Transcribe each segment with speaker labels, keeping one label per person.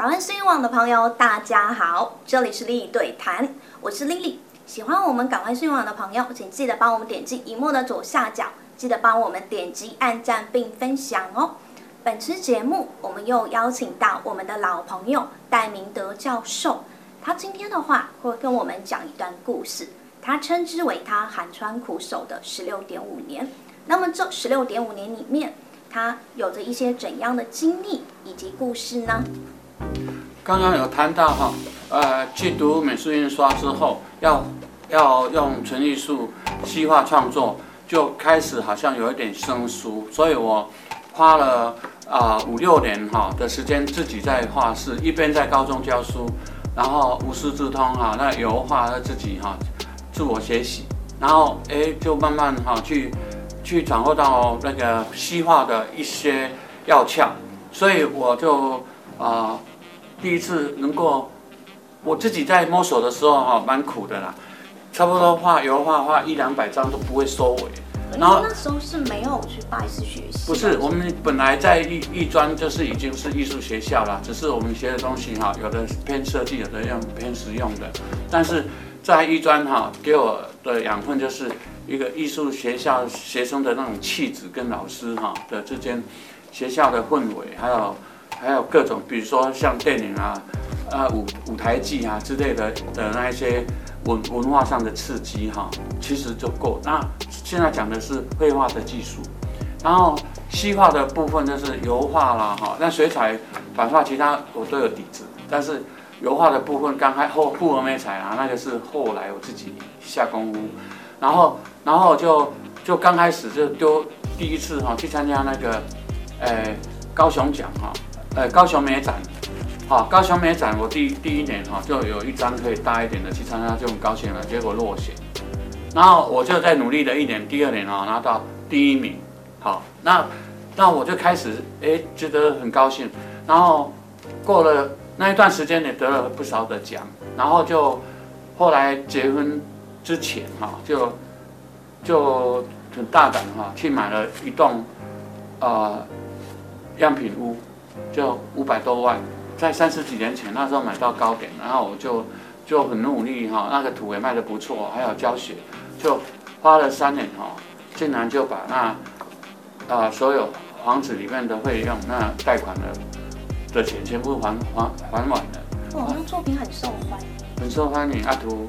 Speaker 1: 港湾新闻网的朋友，大家好，这里是莉莉对谈，我是丽丽。喜欢我们港湾新闻网的朋友，请记得帮我们点击荧幕的左下角，记得帮我们点击按赞并分享哦。本期节目，我们又邀请到我们的老朋友戴明德教授，他今天的话会跟我们讲一段故事，他称之为他寒窗苦守的十六点五年。那么这十六点五年里面，他有着一些怎样的经历以及故事呢？
Speaker 2: 刚刚有谈到哈，呃，去读美术印刷之后，要要用纯艺术西画创作，就开始好像有一点生疏，所以我花了啊五六年哈的时间自己在画室，一边在高中教书，然后无师自通哈，那油画自己哈自我学习，然后哎就慢慢哈去去掌握到那个西画的一些要窍，所以我就啊。第一次能够我自己在摸索的时候哈，蛮苦的啦，差不多画油画画一两百张都不会收尾。
Speaker 1: 然后那时候是没有去拜师学习。
Speaker 2: 不是，我们本来在艺艺专就是已经是艺术学校了，只是我们学的东西哈，有的偏设计，有的用偏实用的。但是在艺专哈，给我的养分就是一个艺术学校学生的那种气质跟老师哈的之间学校的氛围还有。还有各种，比如说像电影啊、呃舞舞台剧啊之类的的那一些文文化上的刺激哈，其实就够。那现在讲的是绘画的技术，然后西画的部分就是油画啦哈，那水彩、版画其他我都有底子，但是油画的部分刚开后复合美彩啊，那个是后来我自己下功夫，然后然后就就刚开始就丢第一次哈去参加那个，呃高雄奖哈。呃，高雄美展，好，高雄美展，我第第一年哈就有一张可以大一点的去参加，就很高兴了，结果落选，然后我就在努力了一年，第二年哦拿到第一名，好，那那我就开始哎觉得很高兴，然后过了那一段时间也得了不少的奖，然后就后来结婚之前哈就就很大胆哈去买了一栋呃样品屋。就五百多万，在三十几年前那时候买到高点，然后我就就很努力哈，那个土也卖得不错，还有教学，就花了三年哈，竟然就把那啊、呃、所有房子里面的费用、那贷款的的钱全部还还还完了。
Speaker 1: 哇，那作品很受欢迎。
Speaker 2: 很受欢迎，阿图，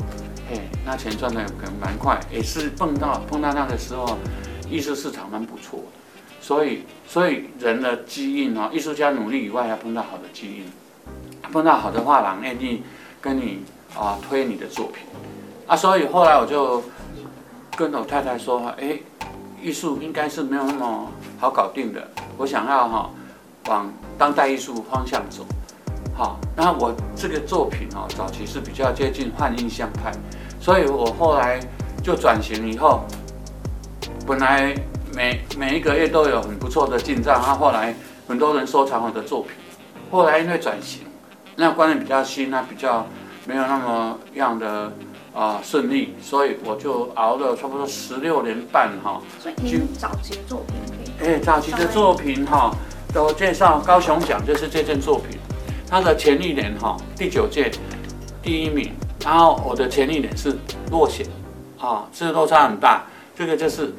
Speaker 2: 嘿，那钱赚的可能蛮快，也是碰到碰到那个时候，艺术市场蛮不错的。所以，所以人的基因啊，艺术家努力以外，要碰到好的基因，碰到好的画廊愿意跟你啊推你的作品。啊，所以后来我就跟我太太说，哎，艺术应该是没有那么好搞定的，我想要哈往当代艺术方向走，好，那我这个作品哦，早期是比较接近幻印象派，所以我后来就转型以后，本来。每每一个月都有很不错的进账，他后后来很多人收藏我的作品。后来因为转型，那观念比较新，那比较没有那么样的啊、呃、顺利，所以我就熬了差不多十六年半哈。
Speaker 1: 所以您早期的作品可以？
Speaker 2: 哎，早期的作品哈，都介绍高雄奖就是这件作品，它的前一年哈第九届第一名，然后我的前一年是落选，啊，这个落差很大，这个就是。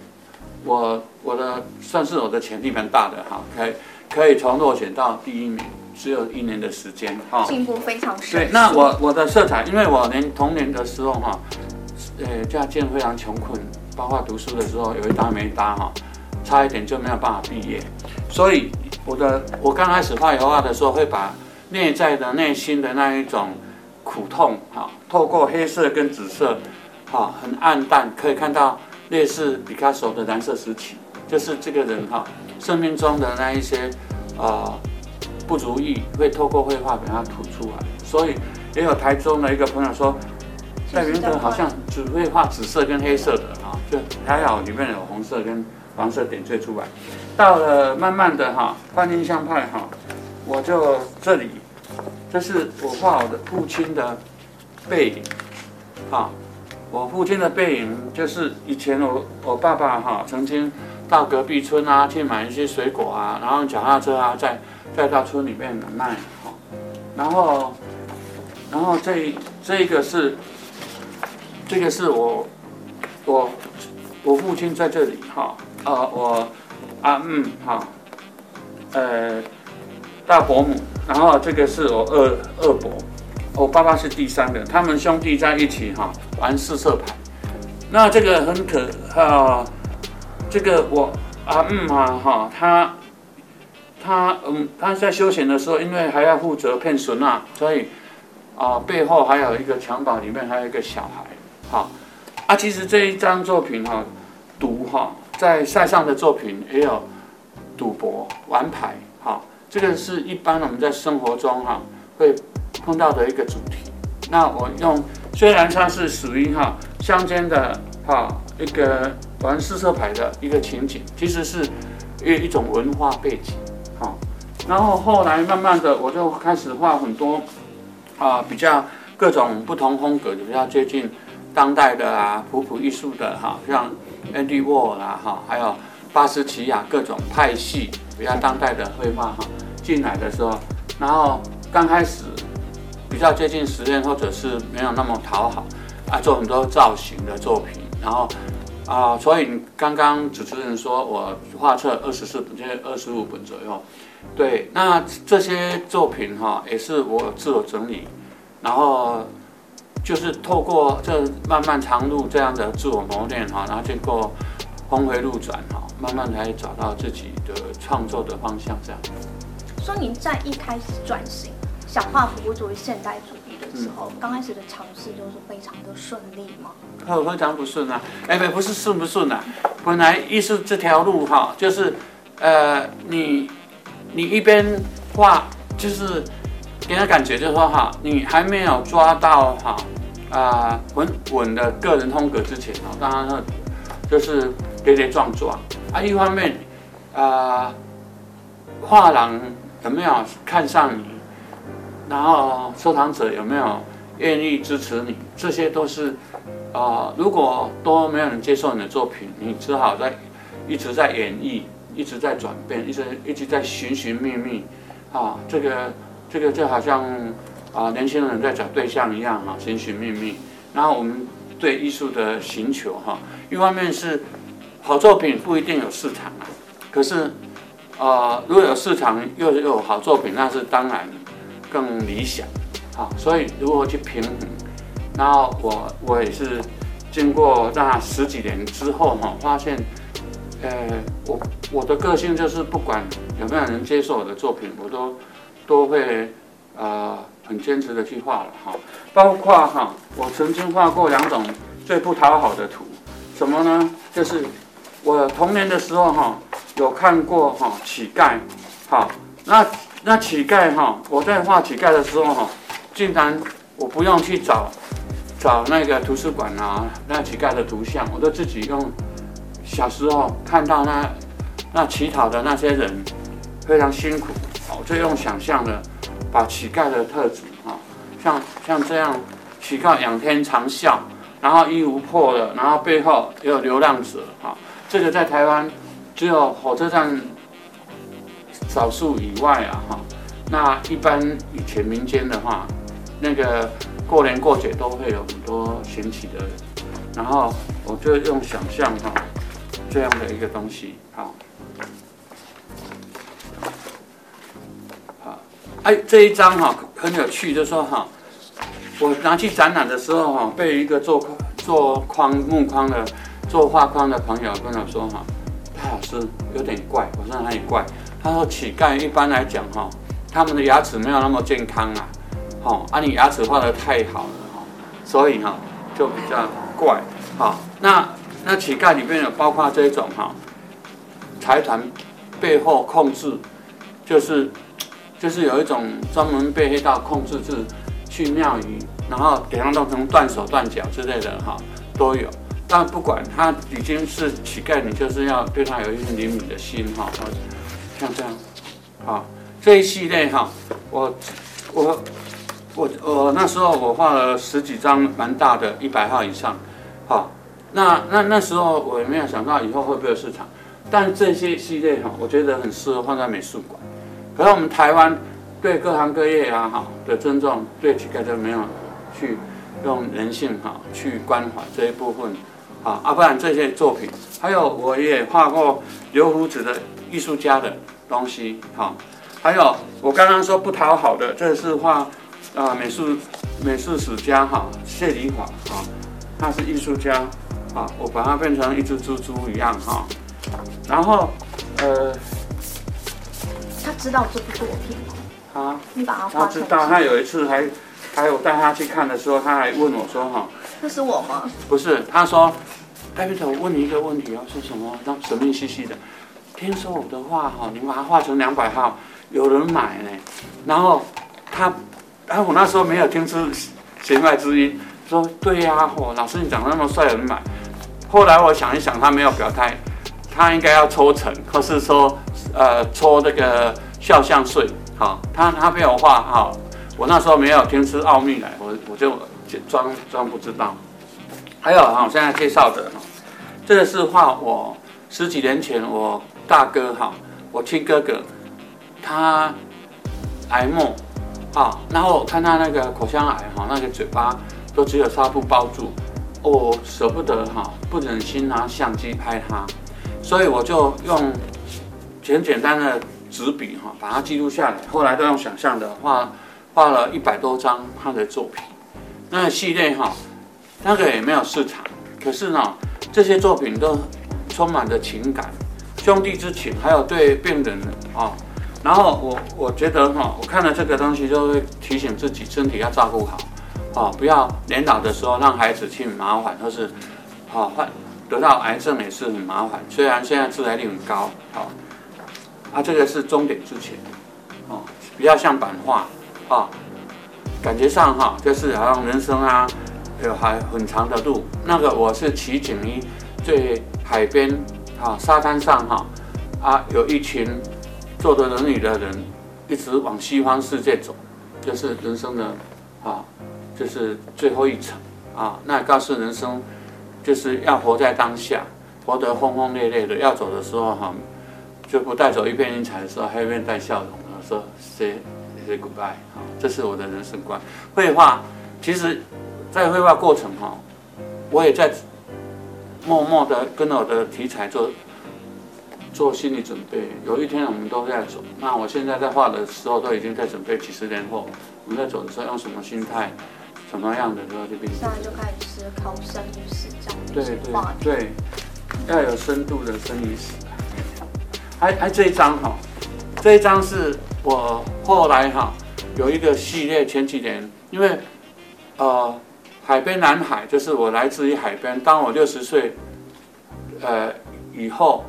Speaker 2: 我我的算是我的潜力蛮大的哈，可以可以从落选到第一名，只有一年的时间哈，
Speaker 1: 进步非常深。
Speaker 2: 对，那我我的色彩，因为我年童年的时候哈，呃家境非常穷困，包括读书的时候有一搭没一搭哈，差一点就没有办法毕业，所以我的我刚开始画油画的时候，会把内在的内心的那一种苦痛哈，透过黑色跟紫色，哈，很暗淡，可以看到。类似毕卡索的蓝色时期，就是这个人哈，生命中的那一些啊、呃、不如意，会透过绘画把它吐出来。所以也有台中的一个朋友说，戴云德好像只会画紫色跟黑色的哈，就还好里面有红色跟黄色点缀出来。到了慢慢的哈，半印象派哈，我就这里，这是我画我的父亲的背影，哈。我父亲的背影，就是以前我我爸爸哈曾经到隔壁村啊去买一些水果啊，然后脚踏车啊再再到村里面来卖哈，然后，然后这这一个是，这个是我我我父亲在这里哈，呃我啊嗯哈，呃大伯母，然后这个是我二二伯，我爸爸是第三个，他们兄弟在一起哈玩四色牌，那这个很可啊，这个我啊嗯啊哈他。他嗯，他在休闲的时候，因为还要负责骗孙呐，所以啊、背后还有一个襁褓，里面还有一个小孩，好啊。其实这一张作品哈，赌哈，在塞上的作品也有赌博、玩牌，哈，这个是一般我们在生活中哈会碰到的一个主题。那我用虽然它是属于哈乡间的哈一个玩四色牌的一个情景，其实是一一种文化背景。哈然后后来慢慢的，我就开始画很多，啊，比较各种不同风格，比较接近当代的啊，普普艺术的哈，像 Andy w a r 啊哈，还有巴斯奇亚各种派系比较当代的绘画哈，进来的时候，然后刚开始比较接近实验，或者是没有那么讨好啊，做很多造型的作品，然后啊，所以刚刚主持人说我画册二十四本，现在二十五本左右。对，那这些作品哈，也是我自我整理，然后就是透过这漫漫长路这样的自我磨练哈，然后经过峰回路转哈，慢慢才找到自己的创作的方向这样。
Speaker 1: 说你在一开始转型想画复古主义现代主义的时候，嗯、刚开始的尝试就是非常的顺利吗？
Speaker 2: 哦，非常不顺啊！哎，不，不是顺不顺啊？本来艺术这条路哈，就是呃你。你一边画，就是给人感觉就是说哈，你还没有抓到哈啊稳稳的个人风格之前啊，当然就是跌跌撞撞啊。一方面啊，画廊有没有看上你，然后收藏者有没有愿意支持你，这些都是啊。如果都没有人接受你的作品，你只好在一直在演绎。一直在转变，一直一直在寻寻觅觅，啊，这个这个就好像啊年轻人在找对象一样哈，寻寻觅觅。然后我们对艺术的寻求哈，一方面是好作品不一定有市场啊，可是啊如果有市场又有好作品，那是当然的更理想，啊，所以如何去平衡？然后我我也是经过那十几年之后哈，发现。呃，我我的个性就是不管有没有人接受我的作品，我都都会啊、很坚持的去画了哈。包括哈，我曾经画过两种最不讨好的图，什么呢？就是我童年的时候哈，有看过哈乞丐，好，那那乞丐哈，我在画乞丐的时候哈，竟然我不用去找找那个图书馆啊，那乞丐的图像，我都自己用。小时候看到那那乞讨的那些人非常辛苦，我就用想象的把乞丐的特质哈，像像这样乞丐仰天长啸，然后衣服破了，然后背后也有流浪者哈，这个在台湾只有火车站少数以外啊哈，那一般以前民间的话，那个过年过节都会有很多寻乞的人，然后我就用想象哈。这样的一个东西，好，好，哎，这一张哈很有趣，就说哈，我拿去展览的时候哈，被一个做做框木框的做画框的朋友跟我说哈，戴老师有点怪，我说哪里怪？他说乞丐一般来讲哈，他们的牙齿没有那么健康啊，好，啊你牙齿画得太好了哈，所以哈就比较怪，好，那。那乞丐里面有包括这种哈，财团背后控制，就是就是有一种专门被黑道控制制去庙宇，然后给他弄成断手断脚之类的哈都有。但不管他已经是乞丐，你就是要对他有一份怜悯的心哈。像这样，好这一系列哈，我我我我那时候我画了十几张蛮大的，一百号以上，好。那那那时候我也没有想到以后会不会有市场，但这些系列哈，我觉得很适合放在美术馆。可是我们台湾对各行各业啊哈的尊重，对乞丐都没有去用人性哈去关怀这一部分，啊，啊不然这些作品，还有我也画过留胡子的艺术家的东西，哈，还有我刚刚说不讨好的，这是画啊美术美术史家哈谢礼华哈，他是艺术家啊，我把它变成一只猪猪一样哈，然后呃，
Speaker 1: 他知道这部作品吗？
Speaker 2: 啊，
Speaker 1: 你把它画
Speaker 2: 他知道，他有一次还还有带他去看的时候，他还问我说哈，
Speaker 1: 这是我吗？
Speaker 2: 不是，他说，戴维特，我问你一个问题啊，是什么？那神秘兮兮的，听说我的画哈，你把它画成两百号，有人买呢。然后他，哎，我那时候没有听出弦外之音，说对呀，哦，老师你长得那么帅，有人买。后来我想一想，他没有表态，他应该要抽成，或是说呃抽那个肖像税。好，他他没有画好，我那时候没有听出奥秘来，我我就装装不知道。还有哈，我现在介绍的，这个是画我十几年前我大哥哈，我亲哥哥，他癌啊，然后我看他那个口腔癌哈，那个嘴巴都只有纱布包住，我舍不得哈，不忍心拿相机拍他，所以我就用简简单的。纸笔哈，把它记录下来。后来都用想象的画，画了一百多张他的作品。那系列哈，那个也没有市场。可是呢，这些作品都充满着情感、兄弟之情，还有对病人啊。然后我我觉得哈，我看了这个东西，就会提醒自己身体要照顾好，啊，不要年老的时候让孩子去麻烦，或是啊患得到癌症也是很麻烦。虽然现在致癌率很高，好。啊，这个是终点之前，哦，比较像版画，啊，感觉上哈，就是好像人生啊，有还很长的路。那个我是取景于最海边，啊，沙滩上哈，啊，有一群坐着轮椅的人，一直往西方世界走，就是人生的，啊，就是最后一程，啊，那告诉人生，就是要活在当下，活得轰轰烈烈的，要走的时候哈。就不带走一片云彩的时候，还一边带笑容啊，说 say say goodbye 啊，这是我的人生观。绘画，其实，在绘画过程哈，我也在默默的跟我的题材做做心理准备。有一天我们都在走，那我现在在画的时候都已经在准备几十年后我们在走的时候用什么心态，什么样的时候就变。
Speaker 1: 现在就开始思考生与死这样
Speaker 2: 对对对，要有深度的生与死。还还这一张哈，这一张是我后来哈有一个系列，前几年因为呃海边南海就是我来自于海边，当我六十岁呃以后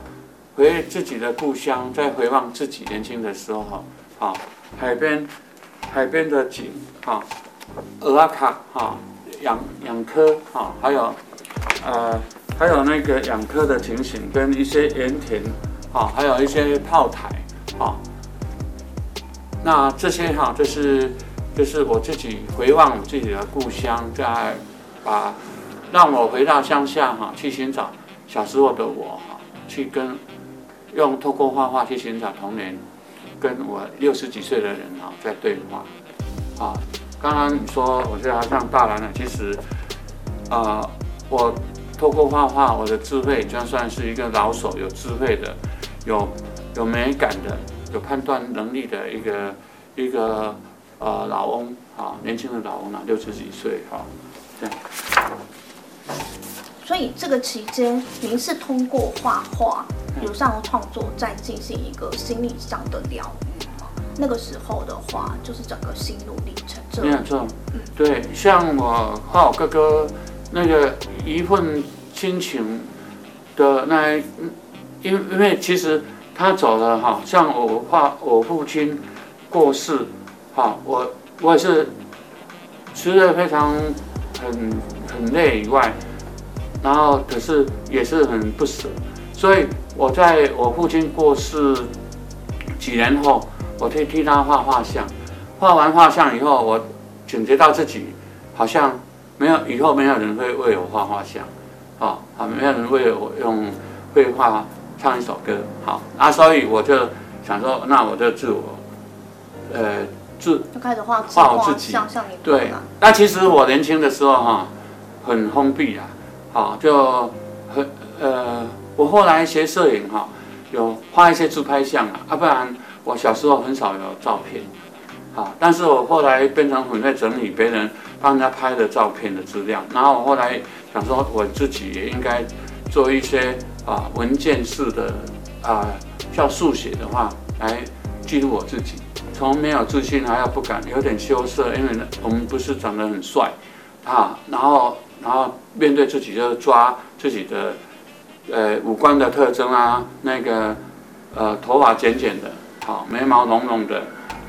Speaker 2: 回自己的故乡，再回望自己年轻的时候哈，啊海边海边的景哈，蚵仔壳哈，养养科哈，还有呃还有那个养科的情形跟一些盐田。好，还有一些炮台，好，那这些哈，就是就是我自己回望我自己的故乡，在把让我回到乡下哈，去寻找小时候的我哈，去跟用透过画画去寻找童年，跟我六十几岁的人哈在对话，啊，刚刚你说我觉得好像大人了，其实啊，我透过画画，我的智慧就算是一个老手，有智慧的。有有美感的，有判断能力的一个一个呃老翁啊，年轻的老翁啊，六十几岁哈，这样。
Speaker 1: 所以这个期间，您是通过画画、有上创作，在进行一个心理上的疗愈吗？那个时候的话，就是整个心路历程。
Speaker 2: 没有错，嗯，对，像我画我哥哥那个一份亲情的那。因因为其实他走了哈，像我画我父亲过世，哈，我我也是吃的非常很很累以外，然后可是也是很不舍，所以我在我父亲过世几年后，我去替他画画像，画完画像以后，我感觉到自己好像没有以后没有人会为我画画像，啊啊，没有人为我用绘画。唱一首歌，好。啊，所以我就想说，那我就自我，呃，自
Speaker 1: 就开始画
Speaker 2: 画我自己，
Speaker 1: 像像你
Speaker 2: 对。那其实我年轻的时候哈，很封闭啊，好就很呃，我后来学摄影哈，有画一些自拍像啊，啊不然我小时候很少有照片，好，但是我后来变成很会整理别人帮人家拍的照片的资料，然后我后来想说我自己也应该做一些啊文件式的啊，叫速写的话来记录我自己。从没有自信，还要不敢，有点羞涩，因为，我们不是长得很帅，啊，然后，然后面对自己就抓自己的，呃，五官的特征啊，那个，呃，头发剪剪的，好，眉毛浓浓的，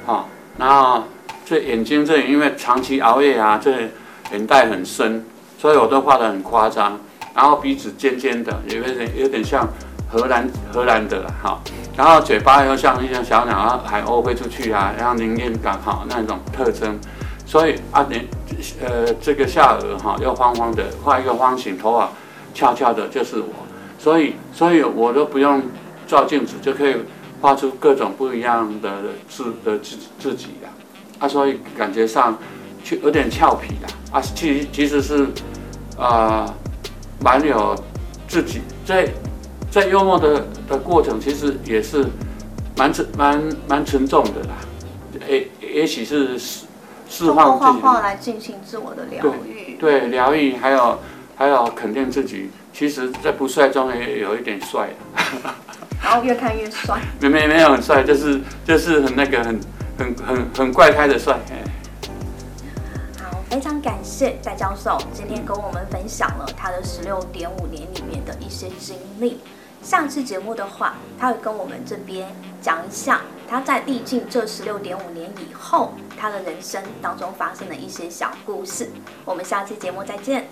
Speaker 2: 好，然后这眼睛这里因为长期熬夜啊，这眼袋很深，所以我都画得很夸张，然后鼻子尖尖的，有点有点像荷兰荷兰的，哈。然后嘴巴又像一只小鸟啊，海鸥飞出去啊，然后灵验感好那种特征，所以啊，你呃这个下颚哈又方方的，画一个方形，头发翘翘的，就是我，所以所以我都不用照镜子就可以画出各种不一样的自的自自己呀，啊，所以感觉上就有点俏皮啦，啊，其其实是啊蛮有自己在。在幽默的的过程，其实也是蛮沉蛮蛮沉重的啦。也也许是释释放
Speaker 1: 自己，画画来进行自我的疗愈。
Speaker 2: 对，疗愈，还有还有肯定自己。其实，在不帅中也有一点帅。
Speaker 1: 然后越看越帅。
Speaker 2: 没没没有很帅，就是就是很那个很很很很怪胎的帅。
Speaker 1: 好，非常感谢戴教授今天跟我们分享了他的十六点五年里面的一些经历。下次节目的话，他会跟我们这边讲一下他在历尽这十六点五年以后，他的人生当中发生的一些小故事。我们下次节目再见。